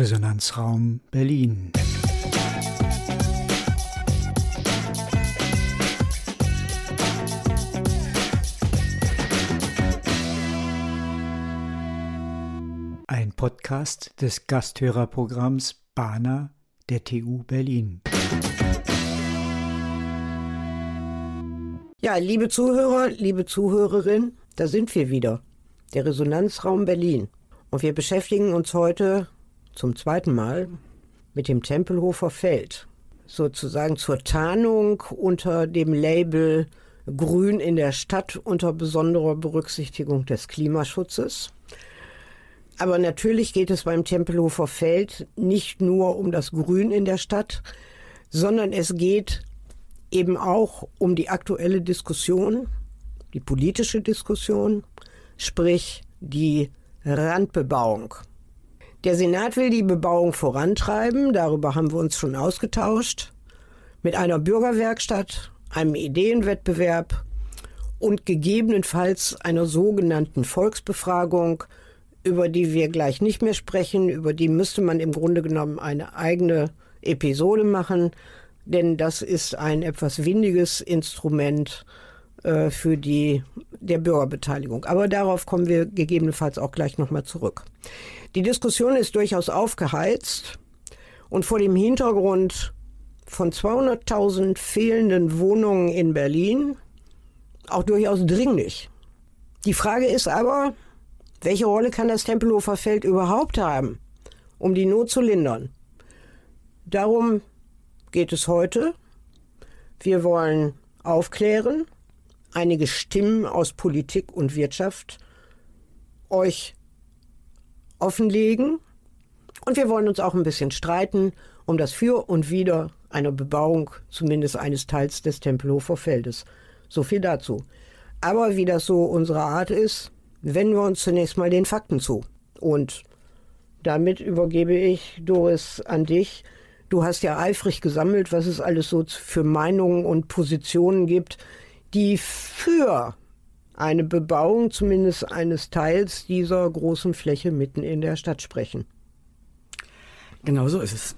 Resonanzraum Berlin. Ein Podcast des Gasthörerprogramms Bana der TU Berlin. Ja, liebe Zuhörer, liebe Zuhörerin, da sind wir wieder. Der Resonanzraum Berlin. Und wir beschäftigen uns heute zum zweiten Mal mit dem Tempelhofer Feld. Sozusagen zur Tarnung unter dem Label Grün in der Stadt unter besonderer Berücksichtigung des Klimaschutzes. Aber natürlich geht es beim Tempelhofer Feld nicht nur um das Grün in der Stadt, sondern es geht eben auch um die aktuelle Diskussion, die politische Diskussion, sprich die Randbebauung. Der Senat will die Bebauung vorantreiben, darüber haben wir uns schon ausgetauscht, mit einer Bürgerwerkstatt, einem Ideenwettbewerb und gegebenenfalls einer sogenannten Volksbefragung, über die wir gleich nicht mehr sprechen, über die müsste man im Grunde genommen eine eigene Episode machen, denn das ist ein etwas windiges Instrument äh, für die der Bürgerbeteiligung. Aber darauf kommen wir gegebenenfalls auch gleich nochmal zurück. Die Diskussion ist durchaus aufgeheizt und vor dem Hintergrund von 200.000 fehlenden Wohnungen in Berlin auch durchaus dringlich. Die Frage ist aber, welche Rolle kann das Tempelhofer Feld überhaupt haben, um die Not zu lindern? Darum geht es heute. Wir wollen aufklären, einige Stimmen aus Politik und Wirtschaft euch offenlegen. Und wir wollen uns auch ein bisschen streiten um das Für und Wider einer Bebauung, zumindest eines Teils des Tempelhofer Feldes. So viel dazu. Aber wie das so unsere Art ist, wenden wir uns zunächst mal den Fakten zu. Und damit übergebe ich, Doris, an dich. Du hast ja eifrig gesammelt, was es alles so für Meinungen und Positionen gibt, die für eine Bebauung zumindest eines Teils dieser großen Fläche mitten in der Stadt sprechen. Genau so ist es.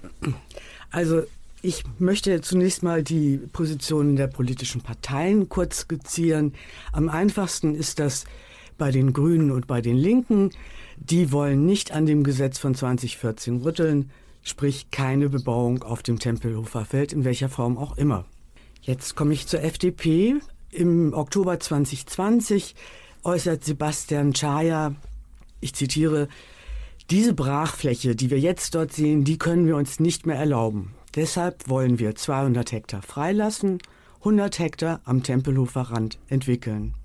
Also ich möchte zunächst mal die Positionen der politischen Parteien kurz skizzieren. Am einfachsten ist das bei den Grünen und bei den Linken. Die wollen nicht an dem Gesetz von 2014 rütteln, sprich keine Bebauung auf dem Tempelhofer Feld, in welcher Form auch immer. Jetzt komme ich zur FDP. Im Oktober 2020 äußert Sebastian Chaya, ich zitiere, diese Brachfläche, die wir jetzt dort sehen, die können wir uns nicht mehr erlauben. Deshalb wollen wir 200 Hektar freilassen, 100 Hektar am Tempelhofer Rand entwickeln.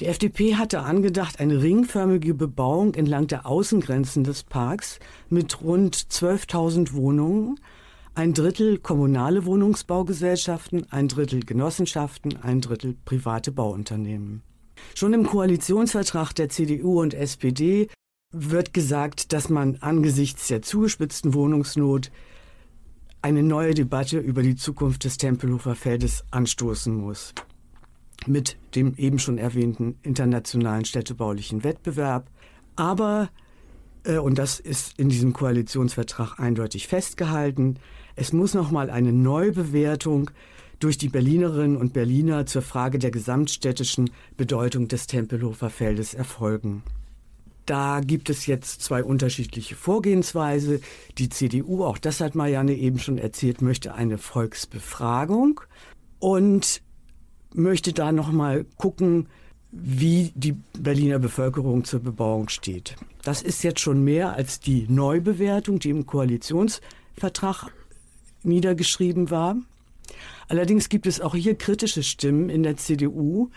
Die FDP hatte angedacht, eine ringförmige Bebauung entlang der Außengrenzen des Parks mit rund 12.000 Wohnungen ein Drittel kommunale Wohnungsbaugesellschaften, ein Drittel Genossenschaften, ein Drittel private Bauunternehmen. Schon im Koalitionsvertrag der CDU und SPD wird gesagt, dass man angesichts der zugespitzten Wohnungsnot eine neue Debatte über die Zukunft des Tempelhofer Feldes anstoßen muss. Mit dem eben schon erwähnten internationalen städtebaulichen Wettbewerb. Aber, äh, und das ist in diesem Koalitionsvertrag eindeutig festgehalten, es muss nochmal eine Neubewertung durch die Berlinerinnen und Berliner zur Frage der gesamtstädtischen Bedeutung des Tempelhofer Feldes erfolgen. Da gibt es jetzt zwei unterschiedliche Vorgehensweise. Die CDU, auch das hat Marianne eben schon erzählt, möchte eine Volksbefragung und möchte da nochmal gucken, wie die Berliner Bevölkerung zur Bebauung steht. Das ist jetzt schon mehr als die Neubewertung, die im Koalitionsvertrag niedergeschrieben war. Allerdings gibt es auch hier kritische Stimmen in der CDU.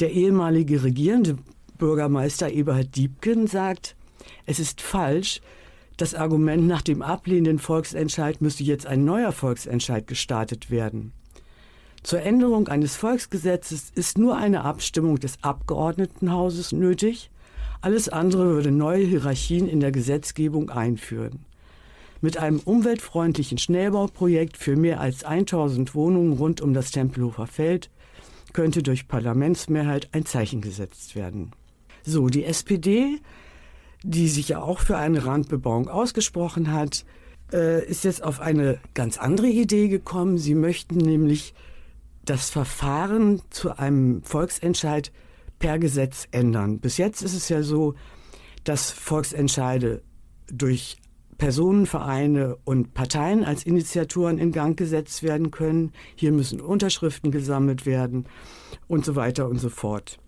Der ehemalige regierende Bürgermeister Eberhard Diebken sagt, es ist falsch, das Argument nach dem ablehnenden Volksentscheid müsse jetzt ein neuer Volksentscheid gestartet werden. Zur Änderung eines Volksgesetzes ist nur eine Abstimmung des Abgeordnetenhauses nötig. Alles andere würde neue Hierarchien in der Gesetzgebung einführen. Mit einem umweltfreundlichen Schnellbauprojekt für mehr als 1000 Wohnungen rund um das Tempelhofer Feld könnte durch Parlamentsmehrheit ein Zeichen gesetzt werden. So, die SPD, die sich ja auch für eine Randbebauung ausgesprochen hat, äh, ist jetzt auf eine ganz andere Idee gekommen. Sie möchten nämlich das Verfahren zu einem Volksentscheid per Gesetz ändern. Bis jetzt ist es ja so, dass Volksentscheide durch Personenvereine und Parteien als Initiatoren in Gang gesetzt werden können. Hier müssen Unterschriften gesammelt werden und so weiter und so fort.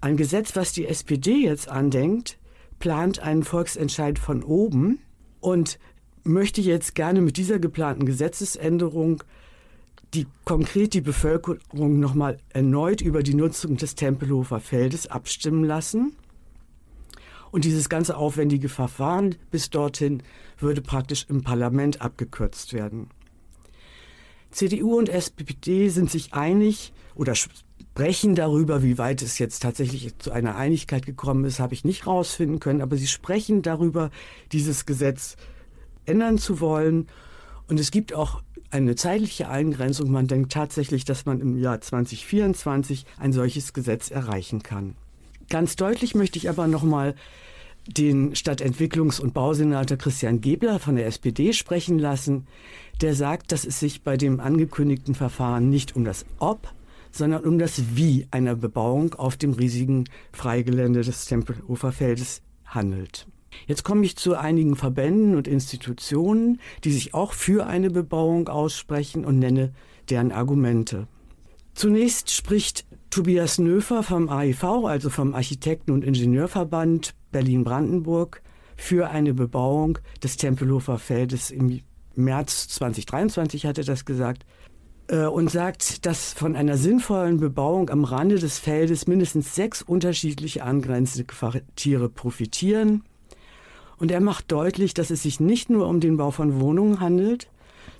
Ein Gesetz, was die SPD jetzt andenkt, plant einen Volksentscheid von oben und möchte jetzt gerne mit dieser geplanten Gesetzesänderung die konkret die Bevölkerung nochmal erneut über die Nutzung des Tempelhofer Feldes abstimmen lassen. Und dieses ganze aufwendige Verfahren bis dorthin würde praktisch im Parlament abgekürzt werden. CDU und SPD sind sich einig oder sprechen darüber, wie weit es jetzt tatsächlich zu einer Einigkeit gekommen ist, habe ich nicht rausfinden können, aber sie sprechen darüber, dieses Gesetz ändern zu wollen. Und es gibt auch eine zeitliche Eingrenzung. Man denkt tatsächlich, dass man im Jahr 2024 ein solches Gesetz erreichen kann. Ganz deutlich möchte ich aber nochmal den Stadtentwicklungs- und Bausenator Christian Gebler von der SPD sprechen lassen, der sagt, dass es sich bei dem angekündigten Verfahren nicht um das Ob, sondern um das Wie einer Bebauung auf dem riesigen Freigelände des Tempelhofer Feldes handelt. Jetzt komme ich zu einigen Verbänden und Institutionen, die sich auch für eine Bebauung aussprechen und nenne deren Argumente. Zunächst spricht Tobias Nöfer vom AIV, also vom Architekten- und Ingenieurverband Berlin-Brandenburg, für eine Bebauung des Tempelhofer Feldes im März 2023 hat er das gesagt äh, und sagt, dass von einer sinnvollen Bebauung am Rande des Feldes mindestens sechs unterschiedliche angrenzende Quartiere profitieren. Und er macht deutlich, dass es sich nicht nur um den Bau von Wohnungen handelt,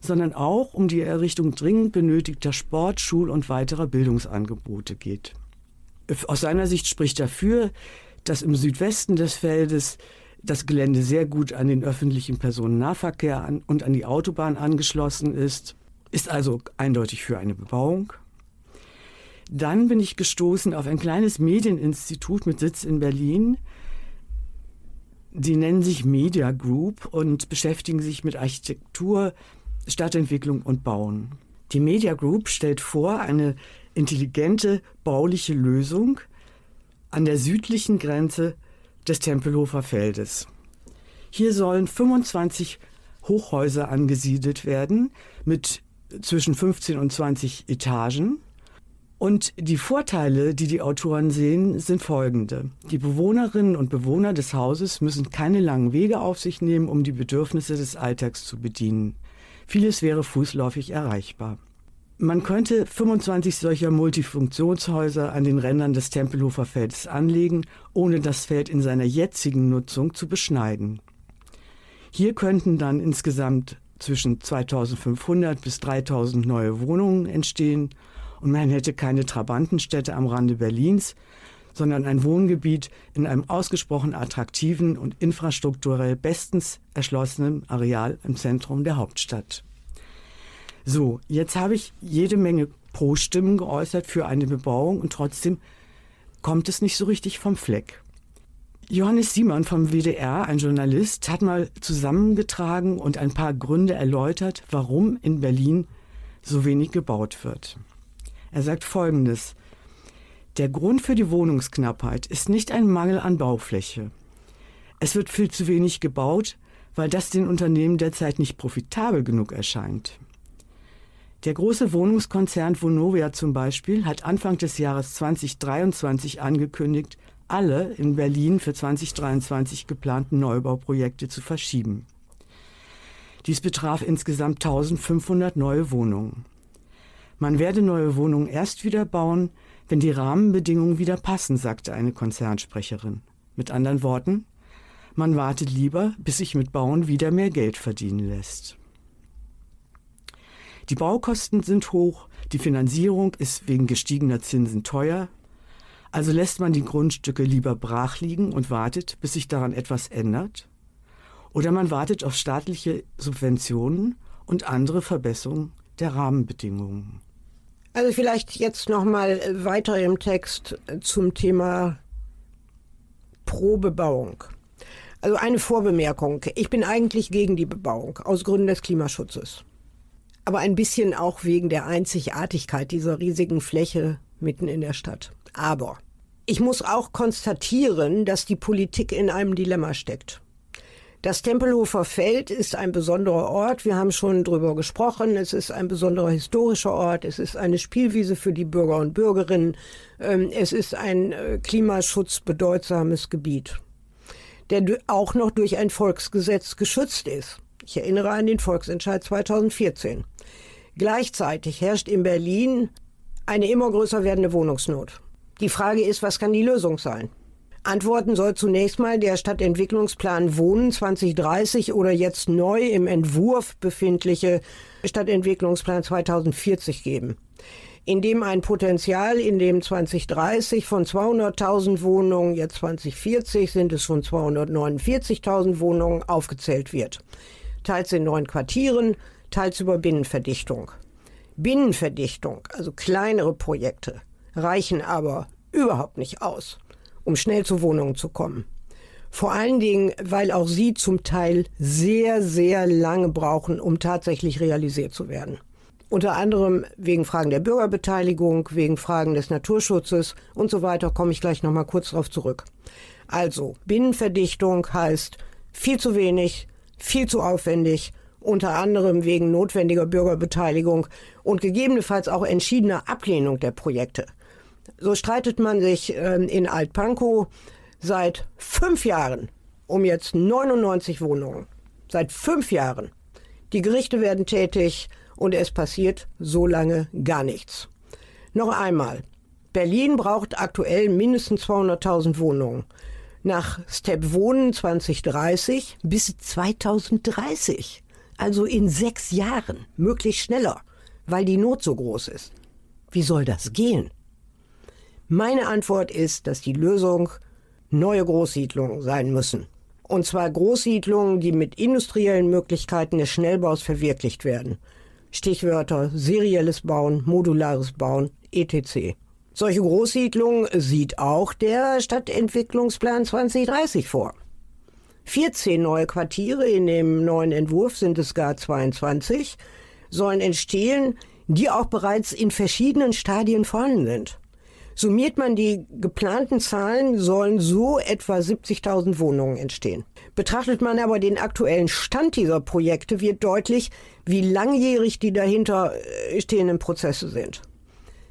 sondern auch um die Errichtung dringend benötigter Sport-, Schul- und weiterer Bildungsangebote geht. Aus seiner Sicht spricht dafür, dass im Südwesten des Feldes das Gelände sehr gut an den öffentlichen Personennahverkehr an und an die Autobahn angeschlossen ist, ist also eindeutig für eine Bebauung. Dann bin ich gestoßen auf ein kleines Medieninstitut mit Sitz in Berlin, Sie nennen sich Media Group und beschäftigen sich mit Architektur, Stadtentwicklung und Bauen. Die Media Group stellt vor eine intelligente bauliche Lösung an der südlichen Grenze des Tempelhofer Feldes. Hier sollen 25 Hochhäuser angesiedelt werden mit zwischen 15 und 20 Etagen und die Vorteile, die die Autoren sehen, sind folgende. Die Bewohnerinnen und Bewohner des Hauses müssen keine langen Wege auf sich nehmen, um die Bedürfnisse des Alltags zu bedienen. Vieles wäre fußläufig erreichbar. Man könnte 25 solcher Multifunktionshäuser an den Rändern des Tempelhofer Feldes anlegen, ohne das Feld in seiner jetzigen Nutzung zu beschneiden. Hier könnten dann insgesamt zwischen 2500 bis 3000 neue Wohnungen entstehen und man hätte keine Trabantenstädte am Rande Berlins, sondern ein Wohngebiet in einem ausgesprochen attraktiven und infrastrukturell bestens erschlossenen Areal im Zentrum der Hauptstadt. So, jetzt habe ich jede Menge Pro-Stimmen geäußert für eine Bebauung und trotzdem kommt es nicht so richtig vom Fleck. Johannes Simon vom WDR, ein Journalist, hat mal zusammengetragen und ein paar Gründe erläutert, warum in Berlin so wenig gebaut wird. Er sagt Folgendes. Der Grund für die Wohnungsknappheit ist nicht ein Mangel an Baufläche. Es wird viel zu wenig gebaut, weil das den Unternehmen derzeit nicht profitabel genug erscheint. Der große Wohnungskonzern Vonovia zum Beispiel hat Anfang des Jahres 2023 angekündigt, alle in Berlin für 2023 geplanten Neubauprojekte zu verschieben. Dies betraf insgesamt 1500 neue Wohnungen. Man werde neue Wohnungen erst wieder bauen, wenn die Rahmenbedingungen wieder passen, sagte eine Konzernsprecherin. Mit anderen Worten, man wartet lieber, bis sich mit Bauen wieder mehr Geld verdienen lässt. Die Baukosten sind hoch, die Finanzierung ist wegen gestiegener Zinsen teuer, also lässt man die Grundstücke lieber brach liegen und wartet, bis sich daran etwas ändert, oder man wartet auf staatliche Subventionen und andere Verbesserungen der Rahmenbedingungen. Also vielleicht jetzt noch mal weiter im Text zum Thema Probebauung. Also eine Vorbemerkung. Ich bin eigentlich gegen die Bebauung aus Gründen des Klimaschutzes. Aber ein bisschen auch wegen der Einzigartigkeit dieser riesigen Fläche mitten in der Stadt. Aber ich muss auch konstatieren, dass die Politik in einem Dilemma steckt. Das Tempelhofer Feld ist ein besonderer Ort. Wir haben schon drüber gesprochen. Es ist ein besonderer historischer Ort. Es ist eine Spielwiese für die Bürger und Bürgerinnen. Ähm, es ist ein äh, klimaschutzbedeutsames Gebiet, der auch noch durch ein Volksgesetz geschützt ist. Ich erinnere an den Volksentscheid 2014. Gleichzeitig herrscht in Berlin eine immer größer werdende Wohnungsnot. Die Frage ist, was kann die Lösung sein? Antworten soll zunächst mal der Stadtentwicklungsplan Wohnen 2030 oder jetzt neu im Entwurf befindliche Stadtentwicklungsplan 2040 geben, in dem ein Potenzial in dem 2030 von 200.000 Wohnungen, jetzt 2040 sind es schon 249.000 Wohnungen aufgezählt wird. Teils in neuen Quartieren, teils über Binnenverdichtung. Binnenverdichtung, also kleinere Projekte, reichen aber überhaupt nicht aus um schnell zu Wohnungen zu kommen. Vor allen Dingen, weil auch sie zum Teil sehr, sehr lange brauchen, um tatsächlich realisiert zu werden. Unter anderem wegen Fragen der Bürgerbeteiligung, wegen Fragen des Naturschutzes und so weiter komme ich gleich nochmal kurz darauf zurück. Also, Binnenverdichtung heißt viel zu wenig, viel zu aufwendig, unter anderem wegen notwendiger Bürgerbeteiligung und gegebenenfalls auch entschiedener Ablehnung der Projekte. So streitet man sich ähm, in Altpankow seit fünf Jahren um jetzt 99 Wohnungen. Seit fünf Jahren. Die Gerichte werden tätig und es passiert so lange gar nichts. Noch einmal. Berlin braucht aktuell mindestens 200.000 Wohnungen. Nach Step Wohnen 2030 bis 2030. Also in sechs Jahren. Möglichst schneller. Weil die Not so groß ist. Wie soll das gehen? Meine Antwort ist, dass die Lösung neue Großsiedlungen sein müssen. Und zwar Großsiedlungen, die mit industriellen Möglichkeiten des Schnellbaus verwirklicht werden. Stichwörter serielles Bauen, modulares Bauen, etc. Solche Großsiedlungen sieht auch der Stadtentwicklungsplan 2030 vor. 14 neue Quartiere in dem neuen Entwurf sind es gar 22, sollen entstehen, die auch bereits in verschiedenen Stadien vorhanden sind. Summiert man die geplanten Zahlen, sollen so etwa 70.000 Wohnungen entstehen. Betrachtet man aber den aktuellen Stand dieser Projekte, wird deutlich, wie langjährig die dahinter äh, stehenden Prozesse sind.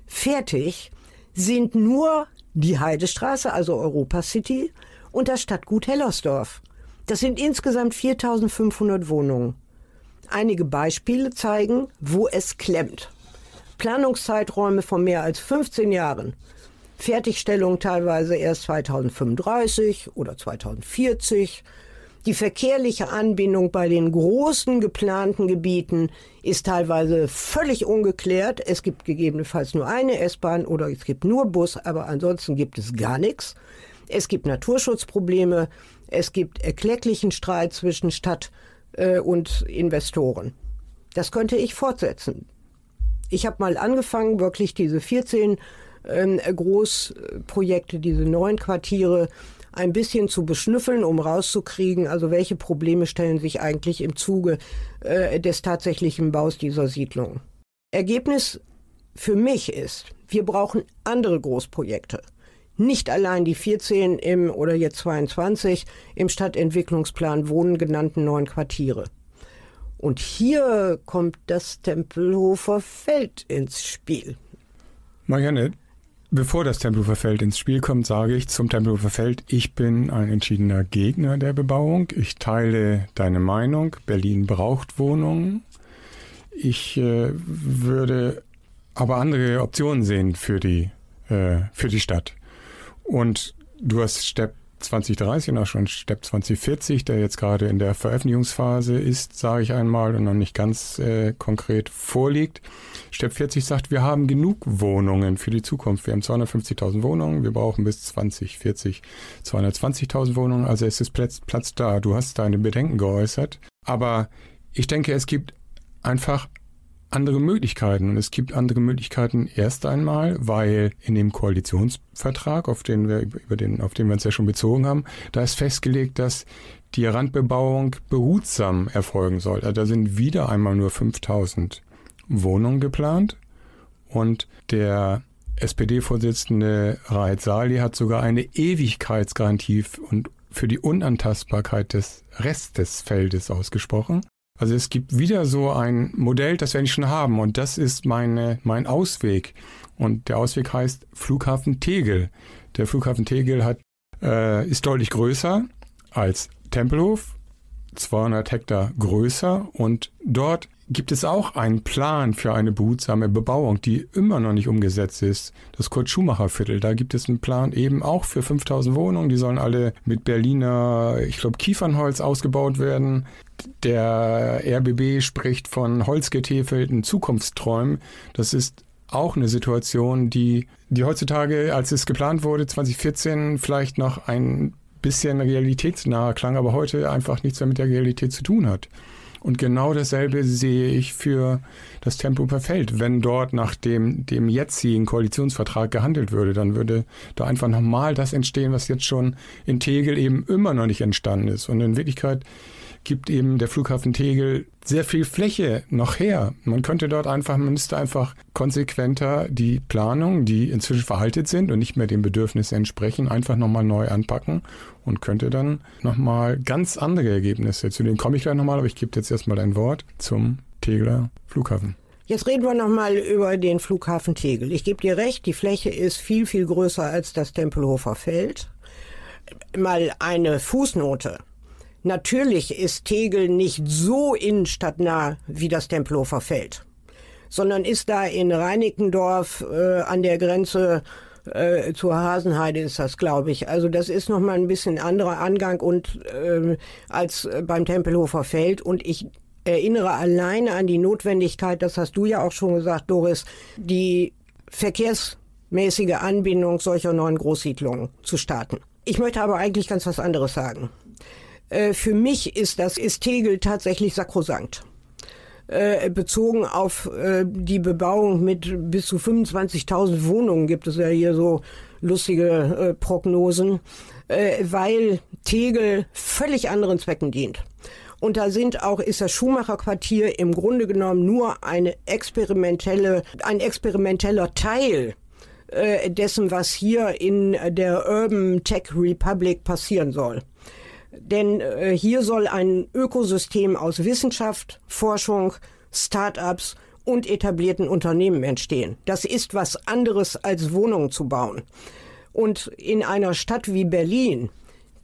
Fertig sind nur die Heidestraße, also Europa City, und das Stadtgut Hellersdorf. Das sind insgesamt 4500 Wohnungen. Einige Beispiele zeigen, wo es klemmt. Planungszeiträume von mehr als 15 Jahren. Fertigstellung teilweise erst 2035 oder 2040. Die verkehrliche Anbindung bei den großen geplanten Gebieten ist teilweise völlig ungeklärt. Es gibt gegebenenfalls nur eine S-Bahn oder es gibt nur Bus, aber ansonsten gibt es gar nichts. Es gibt Naturschutzprobleme. Es gibt erklecklichen Streit zwischen Stadt äh, und Investoren. Das könnte ich fortsetzen. Ich habe mal angefangen, wirklich diese 14 ähm, Großprojekte, diese neuen Quartiere ein bisschen zu beschnüffeln, um rauszukriegen, also welche Probleme stellen sich eigentlich im Zuge äh, des tatsächlichen Baus dieser Siedlung. Ergebnis für mich ist, wir brauchen andere Großprojekte. Nicht allein die 14 im oder jetzt 22 im Stadtentwicklungsplan Wohnen genannten neuen Quartiere. Und hier kommt das Tempelhofer Feld ins Spiel. Marianne, bevor das Tempelhofer Feld ins Spiel kommt, sage ich zum Tempelhofer Feld, ich bin ein entschiedener Gegner der Bebauung. Ich teile deine Meinung. Berlin braucht Wohnungen. Ich äh, würde aber andere Optionen sehen für die, äh, für die Stadt. Und du hast Stepp 2030 und auch schon Step 2040, der jetzt gerade in der Veröffentlichungsphase ist, sage ich einmal, und noch nicht ganz äh, konkret vorliegt. Step 40 sagt, wir haben genug Wohnungen für die Zukunft. Wir haben 250.000 Wohnungen, wir brauchen bis 2040 220.000 Wohnungen, also es ist Platz, Platz da. Du hast deine Bedenken geäußert, aber ich denke, es gibt einfach andere Möglichkeiten. Und es gibt andere Möglichkeiten erst einmal, weil in dem Koalitionsvertrag, auf den wir, über den, auf den wir uns ja schon bezogen haben, da ist festgelegt, dass die Randbebauung behutsam erfolgen soll. Also da sind wieder einmal nur 5000 Wohnungen geplant und der SPD-Vorsitzende Raed Sali hat sogar eine Ewigkeitsgarantie und für die Unantastbarkeit des Restes des Feldes ausgesprochen. Also es gibt wieder so ein Modell, das wir nicht schon haben und das ist meine, mein Ausweg. Und der Ausweg heißt Flughafen Tegel. Der Flughafen Tegel hat, äh, ist deutlich größer als Tempelhof, 200 Hektar größer und dort gibt es auch einen Plan für eine behutsame Bebauung, die immer noch nicht umgesetzt ist. Das Kurt-Schumacher-Viertel, da gibt es einen Plan eben auch für 5000 Wohnungen. Die sollen alle mit Berliner, ich glaube, Kiefernholz ausgebaut werden. Der RBB spricht von holzgetäfelten Zukunftsträumen. Das ist auch eine Situation, die, die heutzutage, als es geplant wurde, 2014 vielleicht noch ein bisschen realitätsnaher klang, aber heute einfach nichts mehr mit der Realität zu tun hat. Und genau dasselbe sehe ich für das Tempo per Feld. Wenn dort nach dem, dem jetzigen Koalitionsvertrag gehandelt würde, dann würde da einfach nochmal das entstehen, was jetzt schon in Tegel eben immer noch nicht entstanden ist. Und in Wirklichkeit gibt eben der Flughafen Tegel sehr viel Fläche noch her. Man könnte dort einfach, man müsste einfach konsequenter die Planung, die inzwischen veraltet sind und nicht mehr den Bedürfnissen entsprechen, einfach nochmal neu anpacken und könnte dann nochmal ganz andere Ergebnisse, zu denen komme ich gleich nochmal, aber ich gebe jetzt erstmal ein Wort zum Tegeler Flughafen. Jetzt reden wir nochmal über den Flughafen Tegel. Ich gebe dir recht, die Fläche ist viel, viel größer als das Tempelhofer Feld. Mal eine Fußnote. Natürlich ist Tegel nicht so innenstadtnah wie das Tempelhofer Feld, sondern ist da in Reinickendorf äh, an der Grenze äh, zur Hasenheide ist das, glaube ich. Also das ist nochmal ein bisschen anderer Angang und äh, als beim Tempelhofer Feld. Und ich erinnere alleine an die Notwendigkeit, das hast du ja auch schon gesagt, Doris, die verkehrsmäßige Anbindung solcher neuen Großsiedlungen zu starten. Ich möchte aber eigentlich ganz was anderes sagen. Äh, für mich ist das ist Tegel tatsächlich sakrosankt. Äh, bezogen auf äh, die Bebauung mit bis zu 25.000 Wohnungen gibt es ja hier so lustige Prognosen, weil Tegel völlig anderen Zwecken dient. Und da sind auch, ist das Schumacher Quartier im Grunde genommen nur eine experimentelle, ein experimenteller Teil dessen, was hier in der Urban Tech Republic passieren soll. Denn äh, hier soll ein Ökosystem aus Wissenschaft, Forschung, Start-ups und etablierten Unternehmen entstehen. Das ist was anderes als Wohnungen zu bauen. Und in einer Stadt wie Berlin,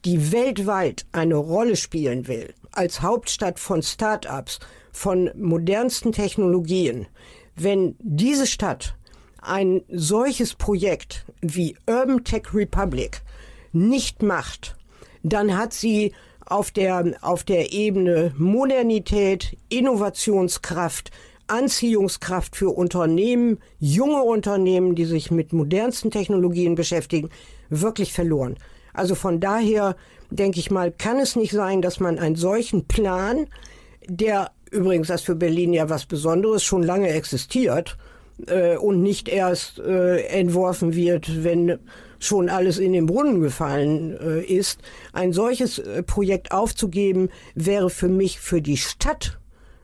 die weltweit eine Rolle spielen will, als Hauptstadt von Start-ups, von modernsten Technologien, wenn diese Stadt ein solches Projekt wie Urban Tech Republic nicht macht, dann hat sie auf der, auf der Ebene Modernität, Innovationskraft, Anziehungskraft für Unternehmen, junge Unternehmen, die sich mit modernsten Technologien beschäftigen, wirklich verloren. Also von daher denke ich mal, kann es nicht sein, dass man einen solchen Plan, der übrigens das für Berlin ja was Besonderes schon lange existiert äh, und nicht erst äh, entworfen wird, wenn schon alles in den Brunnen gefallen äh, ist, ein solches äh, Projekt aufzugeben, wäre für mich für die Stadt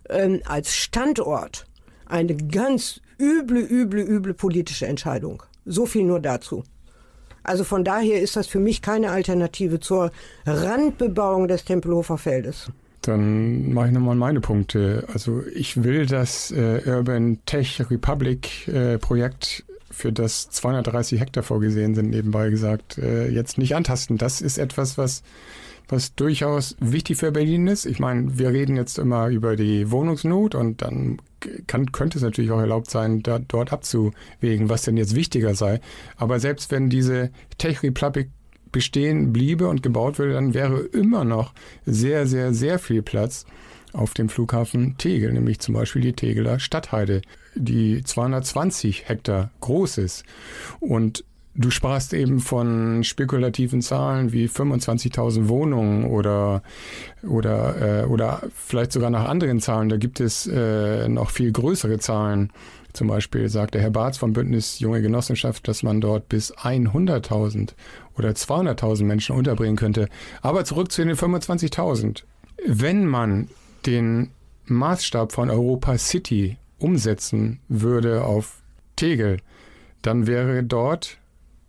ähm, als Standort eine ganz üble, üble, üble politische Entscheidung. So viel nur dazu. Also von daher ist das für mich keine Alternative zur Randbebauung des Tempelhofer Feldes. Dann mache ich nochmal meine Punkte. Also ich will das äh, Urban Tech Republic äh, Projekt für das 230 Hektar vorgesehen sind, nebenbei gesagt, äh, jetzt nicht antasten. Das ist etwas, was, was durchaus wichtig für Berlin ist. Ich meine, wir reden jetzt immer über die Wohnungsnot und dann kann, könnte es natürlich auch erlaubt sein, da, dort abzuwägen, was denn jetzt wichtiger sei. Aber selbst wenn diese Tech Republic bestehen bliebe und gebaut würde, dann wäre immer noch sehr, sehr, sehr viel Platz auf dem Flughafen Tegel, nämlich zum Beispiel die Tegeler Stadtheide, die 220 Hektar groß ist. Und Du sprachst eben von spekulativen Zahlen wie 25.000 Wohnungen oder oder äh, oder vielleicht sogar nach anderen Zahlen. Da gibt es äh, noch viel größere Zahlen. Zum Beispiel sagte Herr Barth vom Bündnis Junge Genossenschaft, dass man dort bis 100.000 oder 200.000 Menschen unterbringen könnte. Aber zurück zu den 25.000. Wenn man den Maßstab von Europa City umsetzen würde auf Tegel, dann wäre dort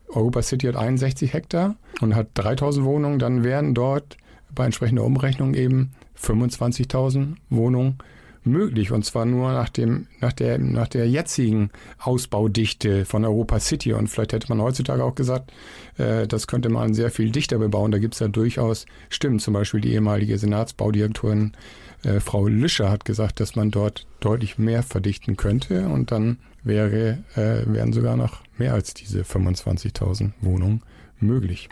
Europa City hat 61 Hektar und hat 3000 Wohnungen, dann wären dort bei entsprechender Umrechnung eben 25.000 Wohnungen möglich und zwar nur nach dem nach der nach der jetzigen Ausbaudichte von Europa City und vielleicht hätte man heutzutage auch gesagt, äh, das könnte man sehr viel dichter bebauen. Da gibt es ja durchaus Stimmen. Zum Beispiel die ehemalige Senatsbaudirektorin äh, Frau Lüscher hat gesagt, dass man dort deutlich mehr verdichten könnte und dann wäre, äh, wären sogar noch mehr als diese 25.000 Wohnungen möglich.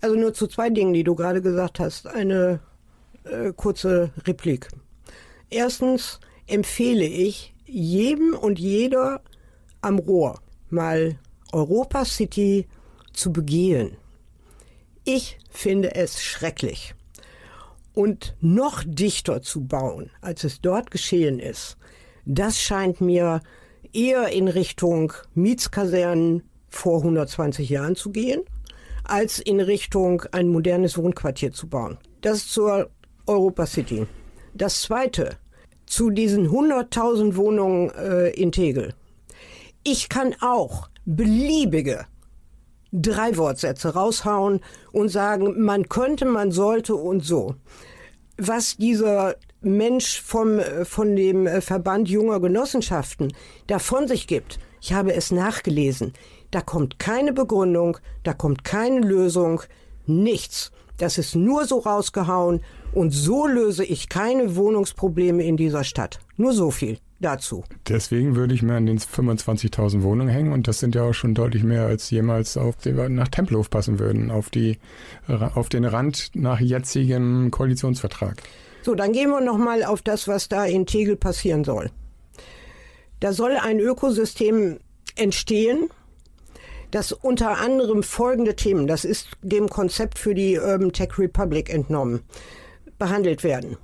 Also nur zu zwei Dingen, die du gerade gesagt hast. Eine äh, kurze Replik. Erstens empfehle ich jedem und jeder am Rohr mal Europa City zu begehen. Ich finde es schrecklich. Und noch dichter zu bauen, als es dort geschehen ist, das scheint mir eher in Richtung Mietskasernen vor 120 Jahren zu gehen, als in Richtung ein modernes Wohnquartier zu bauen. Das zur Europa City. Das zweite, zu diesen 100.000 Wohnungen äh, in Tegel. Ich kann auch beliebige drei Wortsätze raushauen und sagen, man könnte, man sollte und so. Was dieser Mensch vom, von dem Verband junger Genossenschaften da von sich gibt, ich habe es nachgelesen, da kommt keine Begründung, da kommt keine Lösung, nichts. Das ist nur so rausgehauen und so löse ich keine Wohnungsprobleme in dieser Stadt. Nur so viel dazu. Deswegen würde ich mir an den 25.000 Wohnungen hängen und das sind ja auch schon deutlich mehr als jemals auf den, nach Tempelhof passen würden, auf, die, auf den Rand nach jetzigem Koalitionsvertrag. So, dann gehen wir nochmal auf das, was da in Tegel passieren soll. Da soll ein Ökosystem entstehen, das unter anderem folgende Themen, das ist dem Konzept für die Urban Tech Republic entnommen, behandelt werden.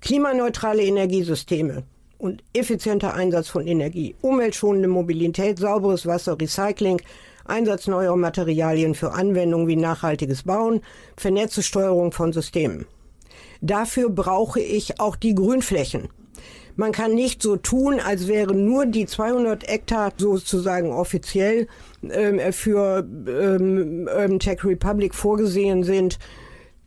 Klimaneutrale Energiesysteme und effizienter Einsatz von Energie, umweltschonende Mobilität, sauberes Wasser, Recycling, Einsatz neuer Materialien für Anwendungen wie nachhaltiges Bauen, vernetzte Steuerung von Systemen. Dafür brauche ich auch die Grünflächen. Man kann nicht so tun, als wären nur die 200 Hektar sozusagen offiziell ähm, für ähm, ähm, Tech Republic vorgesehen sind,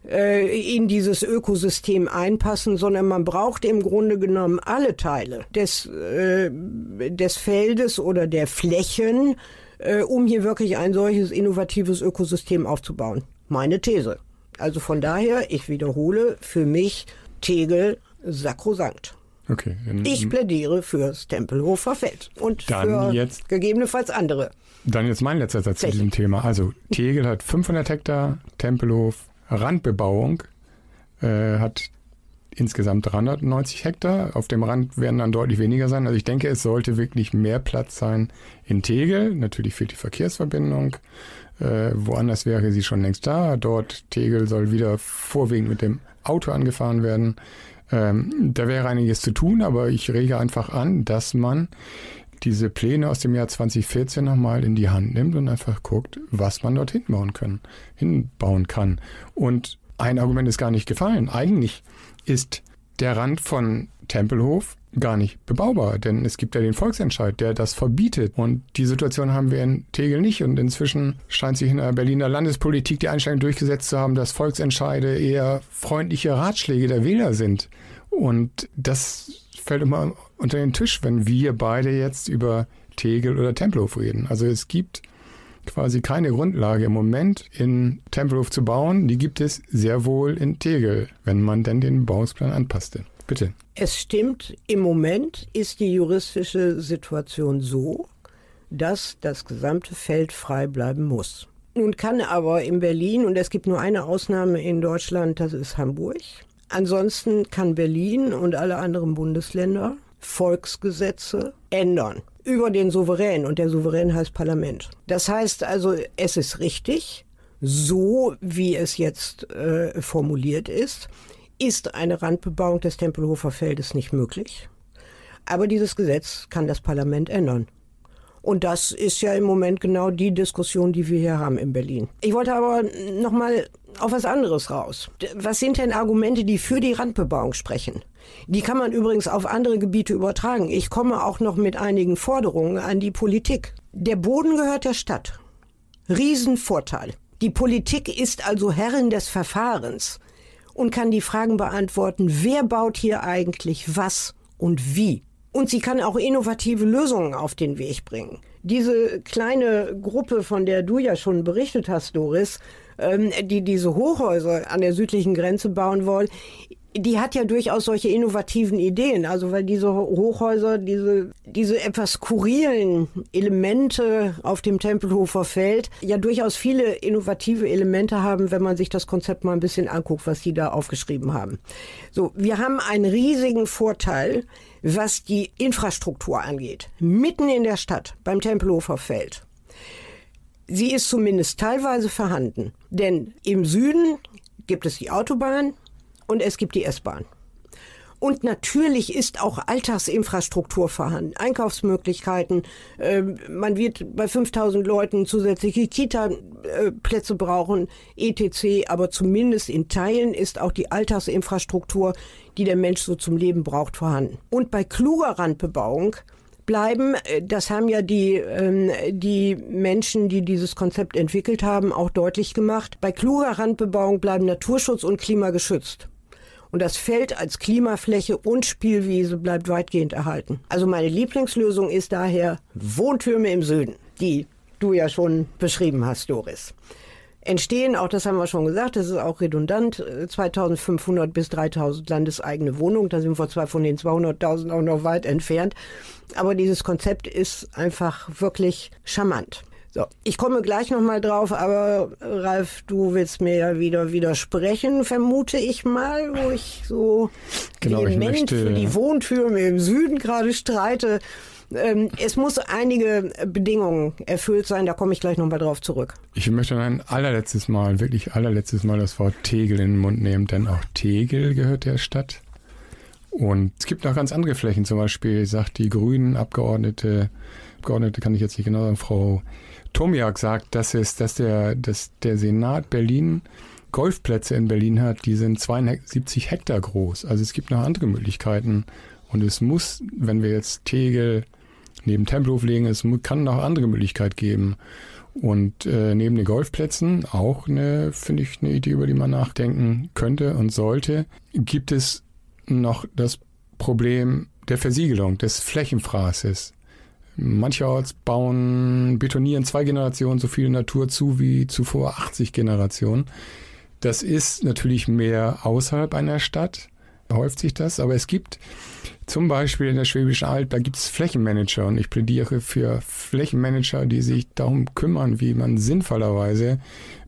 in dieses Ökosystem einpassen, sondern man braucht im Grunde genommen alle Teile des, äh, des Feldes oder der Flächen, äh, um hier wirklich ein solches innovatives Ökosystem aufzubauen. Meine These. Also von daher, ich wiederhole, für mich Tegel sakrosankt. Okay. ich plädiere fürs Tempelhofer Feld und für jetzt, gegebenenfalls andere. Dann jetzt mein letzter Satz Fläche. zu diesem Thema. Also Tegel hat 500 Hektar, Tempelhof Randbebauung äh, hat insgesamt 390 Hektar. Auf dem Rand werden dann deutlich weniger sein. Also ich denke, es sollte wirklich mehr Platz sein in Tegel. Natürlich fehlt die Verkehrsverbindung. Äh, woanders wäre sie schon längst da. Dort Tegel soll wieder vorwiegend mit dem Auto angefahren werden. Ähm, da wäre einiges zu tun, aber ich rege einfach an, dass man diese Pläne aus dem Jahr 2014 nochmal in die Hand nimmt und einfach guckt, was man dort hinbauen kann, hinbauen kann. Und ein Argument ist gar nicht gefallen. Eigentlich ist der Rand von Tempelhof gar nicht bebaubar, denn es gibt ja den Volksentscheid, der das verbietet. Und die Situation haben wir in Tegel nicht. Und inzwischen scheint sich in der Berliner Landespolitik die Einstellung durchgesetzt zu haben, dass Volksentscheide eher freundliche Ratschläge der Wähler sind. Und das fällt immer unter den Tisch, wenn wir beide jetzt über Tegel oder Tempelhof reden. Also es gibt quasi keine Grundlage im Moment in Tempelhof zu bauen. Die gibt es sehr wohl in Tegel, wenn man denn den Bauungsplan anpasste. Bitte. Es stimmt, im Moment ist die juristische Situation so, dass das gesamte Feld frei bleiben muss. Nun kann aber in Berlin, und es gibt nur eine Ausnahme in Deutschland, das ist Hamburg. Ansonsten kann Berlin und alle anderen Bundesländer Volksgesetze ändern. über den Souverän und der Souverän heißt Parlament. Das heißt also, es ist richtig, so wie es jetzt äh, formuliert ist, ist eine Randbebauung des Tempelhofer Feldes nicht möglich. Aber dieses Gesetz kann das Parlament ändern. Und das ist ja im Moment genau die Diskussion, die wir hier haben in Berlin. Ich wollte aber noch mal auf was anderes raus. Was sind denn Argumente, die für die Randbebauung sprechen? Die kann man übrigens auf andere Gebiete übertragen. Ich komme auch noch mit einigen Forderungen an die Politik. Der Boden gehört der Stadt. Riesenvorteil. Die Politik ist also Herrin des Verfahrens und kann die Fragen beantworten, wer baut hier eigentlich was und wie. Und sie kann auch innovative Lösungen auf den Weg bringen. Diese kleine Gruppe, von der du ja schon berichtet hast, Doris, ähm, die diese Hochhäuser an der südlichen Grenze bauen wollen, die hat ja durchaus solche innovativen Ideen. Also weil diese Hochhäuser, diese, diese etwas skurrilen Elemente auf dem Tempelhofer Feld ja durchaus viele innovative Elemente haben, wenn man sich das Konzept mal ein bisschen anguckt, was sie da aufgeschrieben haben. So, wir haben einen riesigen Vorteil, was die Infrastruktur angeht. Mitten in der Stadt, beim Tempelhofer Feld. Sie ist zumindest teilweise vorhanden. Denn im Süden gibt es die Autobahn, und es gibt die S-Bahn. Und natürlich ist auch Alltagsinfrastruktur vorhanden, Einkaufsmöglichkeiten. Äh, man wird bei 5000 Leuten zusätzliche Kita-Plätze brauchen, etc. Aber zumindest in Teilen ist auch die Alltagsinfrastruktur, die der Mensch so zum Leben braucht, vorhanden. Und bei kluger Randbebauung bleiben, äh, das haben ja die, ähm, die Menschen, die dieses Konzept entwickelt haben, auch deutlich gemacht, bei kluger Randbebauung bleiben Naturschutz und Klima geschützt. Und das Feld als Klimafläche und Spielwiese bleibt weitgehend erhalten. Also meine Lieblingslösung ist daher Wohntürme im Süden, die du ja schon beschrieben hast, Doris. Entstehen, auch das haben wir schon gesagt, das ist auch redundant, 2500 bis 3000 landeseigene Wohnungen. Da sind wir zwar von den 200.000 auch noch weit entfernt, aber dieses Konzept ist einfach wirklich charmant. So, ich komme gleich nochmal drauf, aber Ralf, du willst mir ja wieder widersprechen, vermute ich mal, wo ich so genau, vehement für die Wohntürme im Süden gerade streite. Ähm, es muss einige Bedingungen erfüllt sein, da komme ich gleich nochmal drauf zurück. Ich möchte ein allerletztes Mal, wirklich allerletztes Mal das Wort Tegel in den Mund nehmen, denn auch Tegel gehört der Stadt. Und es gibt noch ganz andere Flächen, zum Beispiel sagt die Grünen Abgeordnete, Abgeordnete kann ich jetzt nicht genau sagen, Frau Tomiak sagt, dass, es, dass, der, dass der Senat Berlin Golfplätze in Berlin hat, die sind 72 Hektar groß. Also es gibt noch andere Möglichkeiten. Und es muss, wenn wir jetzt Tegel neben Tempelhof legen, es kann noch andere Möglichkeiten geben. Und äh, neben den Golfplätzen, auch eine, finde ich, eine Idee, über die man nachdenken könnte und sollte, gibt es noch das Problem der Versiegelung, des Flächenfraßes. Mancherorts bauen, betonieren zwei Generationen so viel Natur zu wie zuvor 80 Generationen. Das ist natürlich mehr außerhalb einer Stadt, häuft sich das, aber es gibt zum Beispiel in der Schwäbischen Alb, da gibt es Flächenmanager und ich plädiere für Flächenmanager, die sich darum kümmern, wie man sinnvollerweise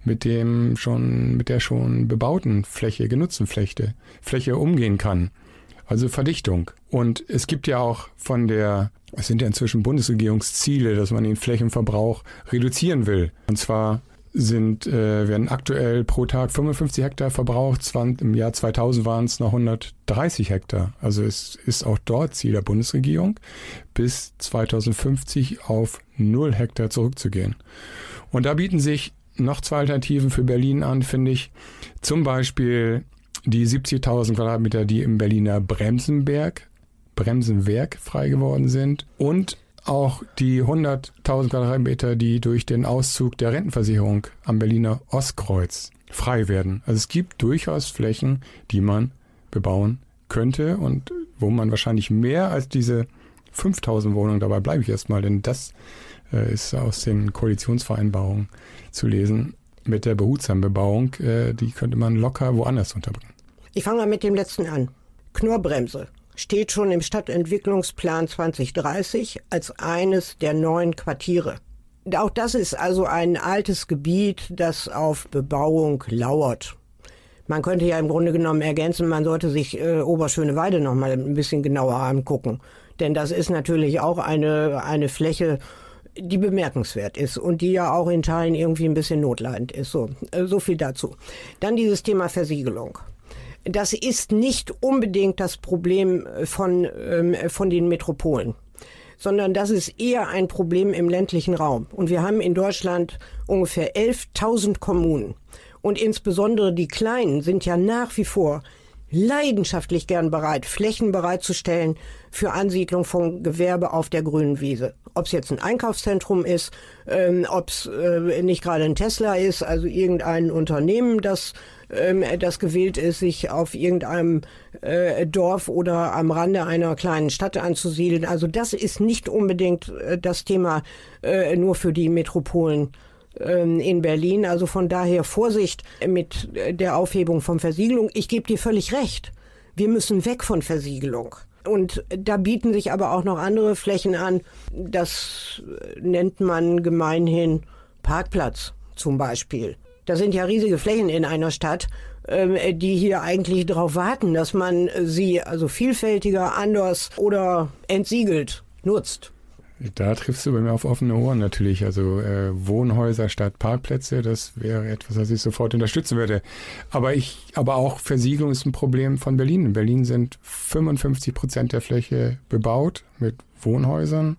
mit dem schon, mit der schon bebauten Fläche, genutzten Fläche, Fläche umgehen kann. Also Verdichtung. Und es gibt ja auch von der es sind ja inzwischen Bundesregierungsziele, dass man den Flächenverbrauch reduzieren will. Und zwar sind, äh, werden aktuell pro Tag 55 Hektar verbraucht. Im Jahr 2000 waren es noch 130 Hektar. Also es ist auch dort Ziel der Bundesregierung, bis 2050 auf 0 Hektar zurückzugehen. Und da bieten sich noch zwei Alternativen für Berlin an, finde ich. Zum Beispiel die 70.000 Quadratmeter, die im Berliner Bremsenberg Bremsenwerk frei geworden sind und auch die 100.000 Quadratmeter, die durch den Auszug der Rentenversicherung am Berliner Ostkreuz frei werden. Also es gibt durchaus Flächen, die man bebauen könnte und wo man wahrscheinlich mehr als diese 5000 Wohnungen, dabei bleibe ich erstmal, denn das äh, ist aus den Koalitionsvereinbarungen zu lesen, mit der behutsamen Bebauung, äh, die könnte man locker woanders unterbringen. Ich fange mal mit dem letzten an. Knorrbremse steht schon im Stadtentwicklungsplan 2030 als eines der neuen Quartiere. Auch das ist also ein altes Gebiet, das auf Bebauung lauert. Man könnte ja im Grunde genommen ergänzen, man sollte sich äh, Oberschöneweide noch mal ein bisschen genauer angucken. Denn das ist natürlich auch eine, eine Fläche, die bemerkenswert ist und die ja auch in Teilen irgendwie ein bisschen notleidend ist. So, äh, so viel dazu. Dann dieses Thema Versiegelung. Das ist nicht unbedingt das Problem von, ähm, von den Metropolen sondern das ist eher ein Problem im ländlichen Raum. Und wir haben in Deutschland ungefähr 11.000 Kommunen. Und insbesondere die Kleinen sind ja nach wie vor leidenschaftlich gern bereit, Flächen bereitzustellen für Ansiedlung von Gewerbe auf der grünen Wiese. Ob es jetzt ein Einkaufszentrum ist, ähm, ob es äh, nicht gerade ein Tesla ist, also irgendein Unternehmen, das, ähm, das gewählt ist, sich auf irgendeinem äh, Dorf oder am Rande einer kleinen Stadt anzusiedeln. Also das ist nicht unbedingt äh, das Thema äh, nur für die Metropolen in Berlin. Also von daher Vorsicht mit der Aufhebung von Versiegelung. Ich gebe dir völlig recht. Wir müssen weg von Versiegelung. Und da bieten sich aber auch noch andere Flächen an. Das nennt man gemeinhin Parkplatz zum Beispiel. Da sind ja riesige Flächen in einer Stadt, ähm, die hier eigentlich darauf warten, dass man sie also vielfältiger, anders oder entsiegelt nutzt. Da triffst du bei mir auf offene Ohren natürlich. Also äh, Wohnhäuser statt Parkplätze, das wäre etwas, was ich sofort unterstützen würde. Aber ich, aber auch Versiegelung ist ein Problem von Berlin. In Berlin sind 55 Prozent der Fläche bebaut mit Wohnhäusern,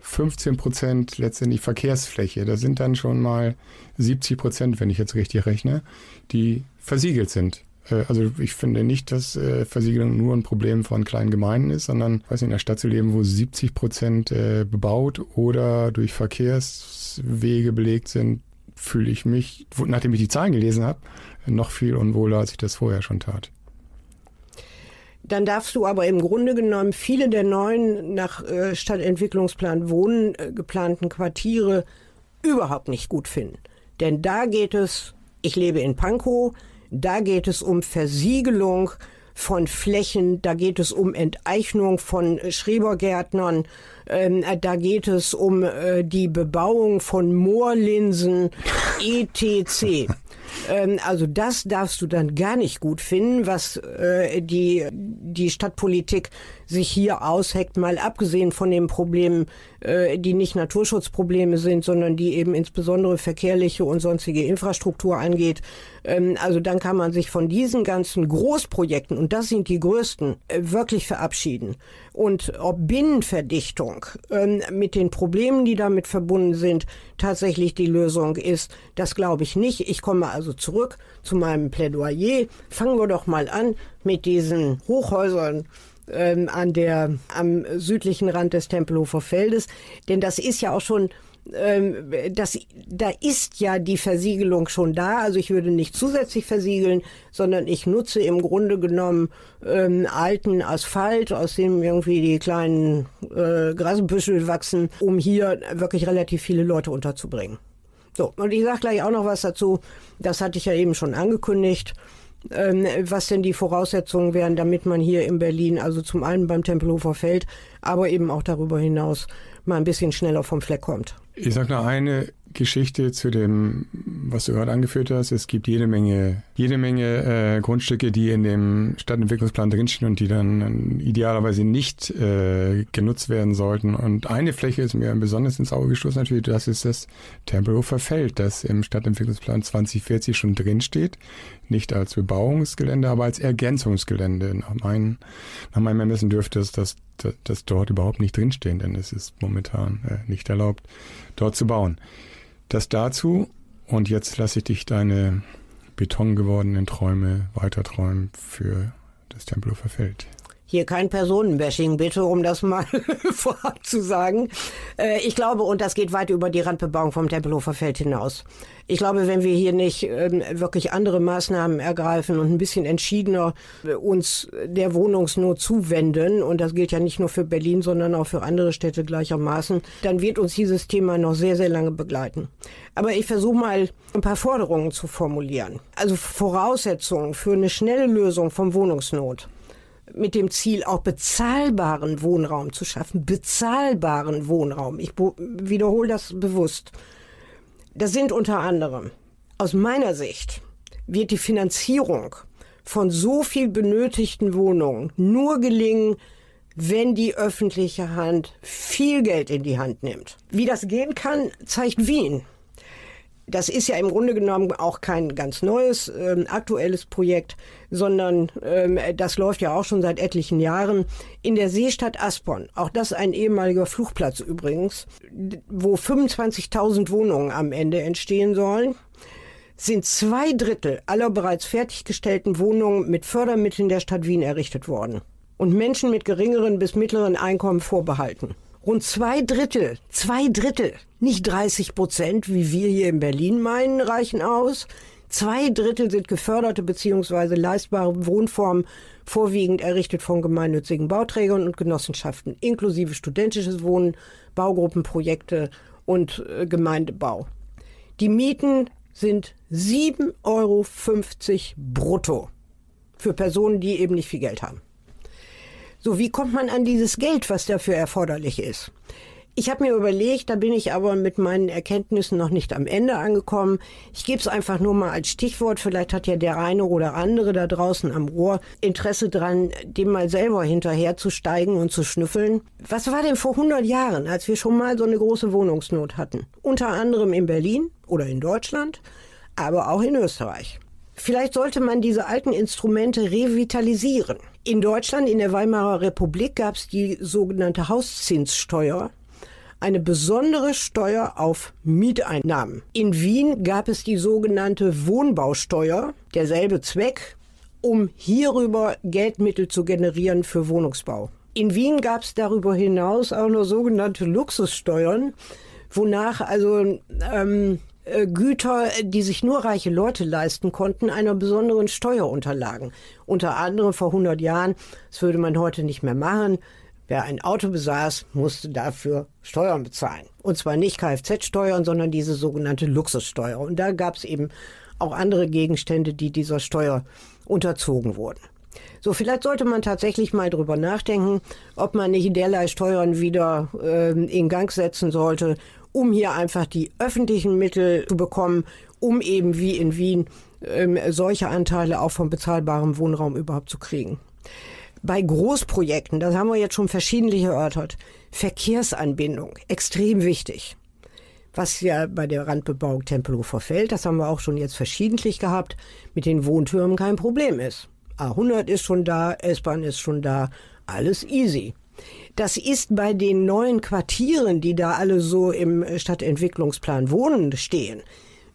15 Prozent letztendlich Verkehrsfläche. Da sind dann schon mal 70 Prozent, wenn ich jetzt richtig rechne, die versiegelt sind. Äh, also ich finde nicht, dass äh, Versiegelung nur ein Problem von kleinen Gemeinden ist, sondern weiß nicht, in einer Stadt zu leben, wo 70 Prozent äh, bebaut oder durch Verkehrswege belegt sind, fühle ich mich, nachdem ich die Zahlen gelesen habe, noch viel unwohler, als ich das vorher schon tat. Dann darfst du aber im Grunde genommen viele der neuen nach Stadtentwicklungsplan Wohnen geplanten Quartiere überhaupt nicht gut finden. Denn da geht es, ich lebe in Pankow, da geht es um Versiegelung von Flächen, da geht es um Enteignung von Schrebergärtnern, ähm, da geht es um äh, die Bebauung von Moorlinsen, etc. Ähm, also das darfst du dann gar nicht gut finden, was äh, die, die Stadtpolitik sich hier ausheckt, mal abgesehen von den Problemen, äh, die nicht Naturschutzprobleme sind, sondern die eben insbesondere verkehrliche und sonstige Infrastruktur angeht. Ähm, also dann kann man sich von diesen ganzen Großprojekten, und das sind die größten, äh, wirklich verabschieden. Und ob Binnenverdichtung ähm, mit den Problemen, die damit verbunden sind, tatsächlich die Lösung ist, das glaube ich nicht. Ich komme also zurück zu meinem Plädoyer. Fangen wir doch mal an mit diesen Hochhäusern ähm, an der, am südlichen Rand des Tempelhofer Feldes. Denn das ist ja auch schon ähm, das, da ist ja die Versiegelung schon da. Also ich würde nicht zusätzlich versiegeln, sondern ich nutze im Grunde genommen ähm, alten Asphalt, aus dem irgendwie die kleinen äh, Grasbüschel wachsen, um hier wirklich relativ viele Leute unterzubringen. So, und ich sage gleich auch noch was dazu. Das hatte ich ja eben schon angekündigt ähm, was denn die Voraussetzungen wären, damit man hier in Berlin, also zum einen beim Tempelhofer Feld, aber eben auch darüber hinaus mal ein bisschen schneller vom Fleck kommt. Ich sage noch eine Geschichte zu dem, was du gerade angeführt hast. Es gibt jede Menge, jede Menge äh, Grundstücke, die in dem Stadtentwicklungsplan drinstehen und die dann idealerweise nicht äh, genutzt werden sollten. Und eine Fläche ist mir besonders ins Auge gestoßen natürlich, das ist das Tempelhofer Feld, das im Stadtentwicklungsplan 2040 schon drinsteht. Nicht als Bebauungsgelände, aber als Ergänzungsgelände. Nach, mein, nach meinem Ermessen dürfte es das, das, das dort überhaupt nicht drinstehen, denn es ist momentan äh, nicht erlaubt, dort zu bauen. Das dazu. Und jetzt lasse ich dich deine betongewordenen Träume weiterträumen für das Tempelhofer Feld. Hier kein Personenbashing, bitte, um das mal vorab zu sagen. Äh, ich glaube, und das geht weit über die Randbebauung vom Tempelhofer Feld hinaus. Ich glaube, wenn wir hier nicht ähm, wirklich andere Maßnahmen ergreifen und ein bisschen entschiedener äh, uns der Wohnungsnot zuwenden, und das gilt ja nicht nur für Berlin, sondern auch für andere Städte gleichermaßen, dann wird uns dieses Thema noch sehr, sehr lange begleiten. Aber ich versuche mal ein paar Forderungen zu formulieren. Also Voraussetzungen für eine schnelle Lösung von Wohnungsnot mit dem Ziel, auch bezahlbaren Wohnraum zu schaffen. Bezahlbaren Wohnraum. Ich wiederhole das bewusst. Das sind unter anderem, aus meiner Sicht, wird die Finanzierung von so viel benötigten Wohnungen nur gelingen, wenn die öffentliche Hand viel Geld in die Hand nimmt. Wie das gehen kann, zeigt Wien. Das ist ja im Grunde genommen auch kein ganz neues, ähm, aktuelles Projekt, sondern ähm, das läuft ja auch schon seit etlichen Jahren in der Seestadt Aspern. Auch das ein ehemaliger Flugplatz übrigens, wo 25.000 Wohnungen am Ende entstehen sollen sind zwei Drittel aller bereits fertiggestellten Wohnungen mit Fördermitteln der Stadt Wien errichtet worden und Menschen mit geringeren bis mittleren Einkommen vorbehalten. Rund zwei Drittel, zwei Drittel, nicht 30 Prozent, wie wir hier in Berlin meinen, reichen aus. Zwei Drittel sind geförderte bzw. leistbare Wohnformen, vorwiegend errichtet von gemeinnützigen Bauträgern und Genossenschaften, inklusive studentisches Wohnen, Baugruppenprojekte und äh, Gemeindebau. Die Mieten sind 7,50 Euro brutto für Personen, die eben nicht viel Geld haben. So, wie kommt man an dieses Geld, was dafür erforderlich ist? Ich habe mir überlegt, da bin ich aber mit meinen Erkenntnissen noch nicht am Ende angekommen. Ich gebe es einfach nur mal als Stichwort. Vielleicht hat ja der eine oder andere da draußen am Rohr Interesse dran, dem mal selber hinterherzusteigen und zu schnüffeln. Was war denn vor 100 Jahren, als wir schon mal so eine große Wohnungsnot hatten? Unter anderem in Berlin oder in Deutschland, aber auch in Österreich. Vielleicht sollte man diese alten Instrumente revitalisieren. In Deutschland, in der Weimarer Republik, gab es die sogenannte Hauszinssteuer, eine besondere Steuer auf Mieteinnahmen. In Wien gab es die sogenannte Wohnbausteuer, derselbe Zweck, um hierüber Geldmittel zu generieren für Wohnungsbau. In Wien gab es darüber hinaus auch noch sogenannte Luxussteuern, wonach also ähm, äh, Güter, die sich nur reiche Leute leisten konnten, einer besonderen Steuer unterlagen. Unter anderem vor 100 Jahren, das würde man heute nicht mehr machen, wer ein Auto besaß, musste dafür Steuern bezahlen. Und zwar nicht Kfz-Steuern, sondern diese sogenannte Luxussteuer. Und da gab es eben auch andere Gegenstände, die dieser Steuer unterzogen wurden. So, vielleicht sollte man tatsächlich mal drüber nachdenken, ob man nicht derlei Steuern wieder äh, in Gang setzen sollte um hier einfach die öffentlichen Mittel zu bekommen, um eben wie in Wien ähm, solche Anteile auch von bezahlbarem Wohnraum überhaupt zu kriegen. Bei Großprojekten, das haben wir jetzt schon verschiedentlich erörtert, Verkehrsanbindung, extrem wichtig. Was ja bei der Randbebauung Tempelhofer Feld, das haben wir auch schon jetzt verschiedentlich gehabt, mit den Wohntürmen kein Problem ist. A100 ist schon da, S-Bahn ist schon da, alles easy. Das ist bei den neuen Quartieren, die da alle so im Stadtentwicklungsplan Wohnen stehen,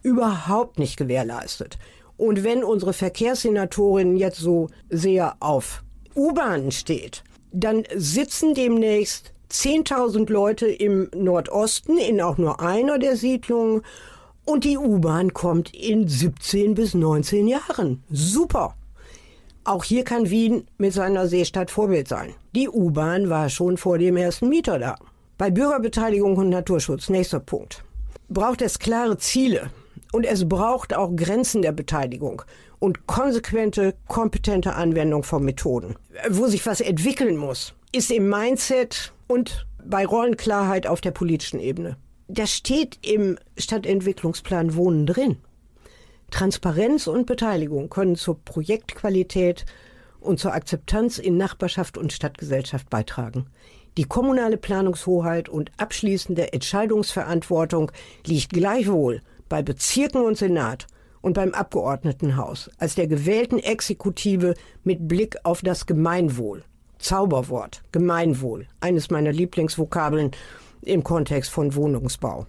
überhaupt nicht gewährleistet. Und wenn unsere Verkehrssenatorin jetzt so sehr auf U-Bahnen steht, dann sitzen demnächst 10.000 Leute im Nordosten in auch nur einer der Siedlungen und die U-Bahn kommt in 17 bis 19 Jahren. Super. Auch hier kann Wien mit seiner Seestadt Vorbild sein. Die U-Bahn war schon vor dem ersten Mieter da. Bei Bürgerbeteiligung und Naturschutz, nächster Punkt, braucht es klare Ziele und es braucht auch Grenzen der Beteiligung und konsequente, kompetente Anwendung von Methoden. Wo sich was entwickeln muss, ist im Mindset und bei Rollenklarheit auf der politischen Ebene. Das steht im Stadtentwicklungsplan Wohnen drin. Transparenz und Beteiligung können zur Projektqualität und zur Akzeptanz in Nachbarschaft und Stadtgesellschaft beitragen. Die kommunale Planungshoheit und abschließende Entscheidungsverantwortung liegt gleichwohl bei Bezirken und Senat und beim Abgeordnetenhaus als der gewählten Exekutive mit Blick auf das Gemeinwohl. Zauberwort, Gemeinwohl, eines meiner Lieblingsvokabeln im Kontext von Wohnungsbau.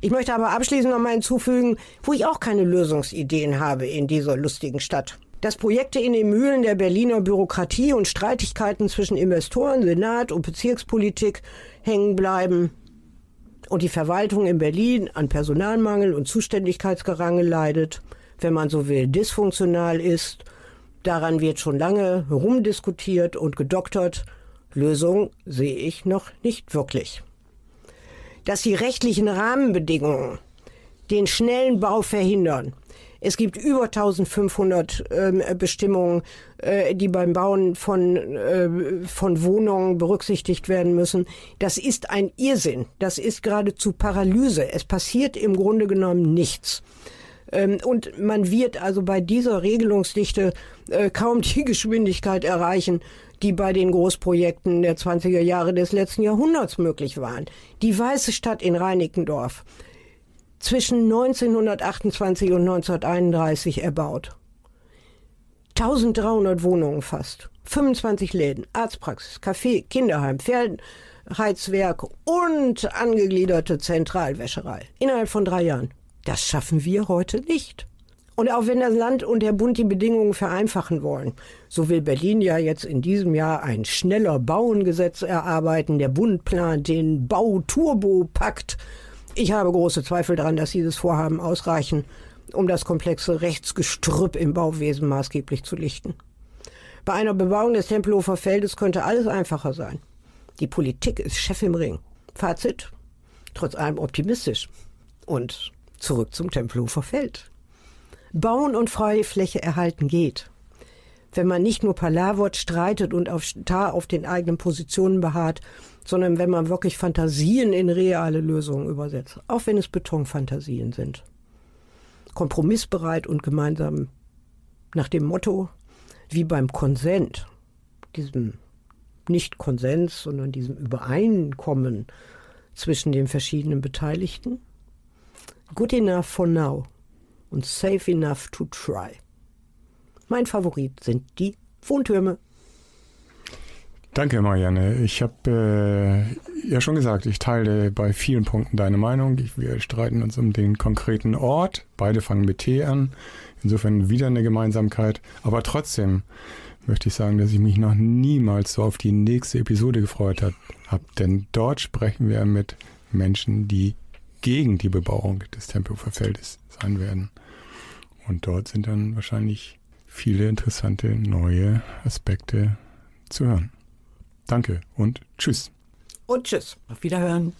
Ich möchte aber abschließend noch mal hinzufügen, wo ich auch keine Lösungsideen habe in dieser lustigen Stadt. Dass Projekte in den Mühlen der Berliner Bürokratie und Streitigkeiten zwischen Investoren, Senat und Bezirkspolitik hängen bleiben und die Verwaltung in Berlin an Personalmangel und Zuständigkeitsgerange leidet, wenn man so will, dysfunktional ist. Daran wird schon lange herumdiskutiert und gedoktert. Lösung sehe ich noch nicht wirklich dass die rechtlichen Rahmenbedingungen den schnellen Bau verhindern. Es gibt über 1500 äh, Bestimmungen, äh, die beim Bauen von, äh, von Wohnungen berücksichtigt werden müssen. Das ist ein Irrsinn. Das ist geradezu Paralyse. Es passiert im Grunde genommen nichts. Ähm, und man wird also bei dieser Regelungsdichte äh, kaum die Geschwindigkeit erreichen, die bei den Großprojekten der 20er Jahre des letzten Jahrhunderts möglich waren. Die Weiße Stadt in Reinickendorf, zwischen 1928 und 1931 erbaut. 1300 Wohnungen fast, 25 Läden, Arztpraxis, Café, Kinderheim, Pferdenheizwerk und angegliederte Zentralwäscherei. Innerhalb von drei Jahren. Das schaffen wir heute nicht. Und auch wenn das Land und der Bund die Bedingungen vereinfachen wollen, so will Berlin ja jetzt in diesem Jahr ein schneller Bauengesetz erarbeiten. Der Bund plant den Bauturbo-Pakt. Ich habe große Zweifel daran, dass dieses Vorhaben ausreichen, um das komplexe Rechtsgestrüpp im Bauwesen maßgeblich zu lichten. Bei einer Bebauung des Tempelhofer Feldes könnte alles einfacher sein. Die Politik ist Chef im Ring. Fazit? Trotz allem optimistisch. Und zurück zum Tempelhofer Feld. Bauen und freie Fläche erhalten geht. Wenn man nicht nur palavert, streitet und auf, starr auf den eigenen Positionen beharrt, sondern wenn man wirklich Fantasien in reale Lösungen übersetzt, auch wenn es Betonfantasien sind. Kompromissbereit und gemeinsam nach dem Motto, wie beim Konsent, diesem nicht Konsens, sondern diesem Übereinkommen zwischen den verschiedenen Beteiligten. Good enough for now und safe enough to try. Mein Favorit sind die Wohntürme. Danke, Marianne. Ich habe äh, ja schon gesagt, ich teile bei vielen Punkten deine Meinung. Ich, wir streiten uns um den konkreten Ort. Beide fangen mit T an. Insofern wieder eine Gemeinsamkeit. Aber trotzdem möchte ich sagen, dass ich mich noch niemals so auf die nächste Episode gefreut habe. Denn dort sprechen wir mit Menschen, die gegen die Bebauung des Tempelhofer Feldes sein werden. Und dort sind dann wahrscheinlich viele interessante neue Aspekte zu hören. Danke und tschüss. Und tschüss. Auf Wiederhören.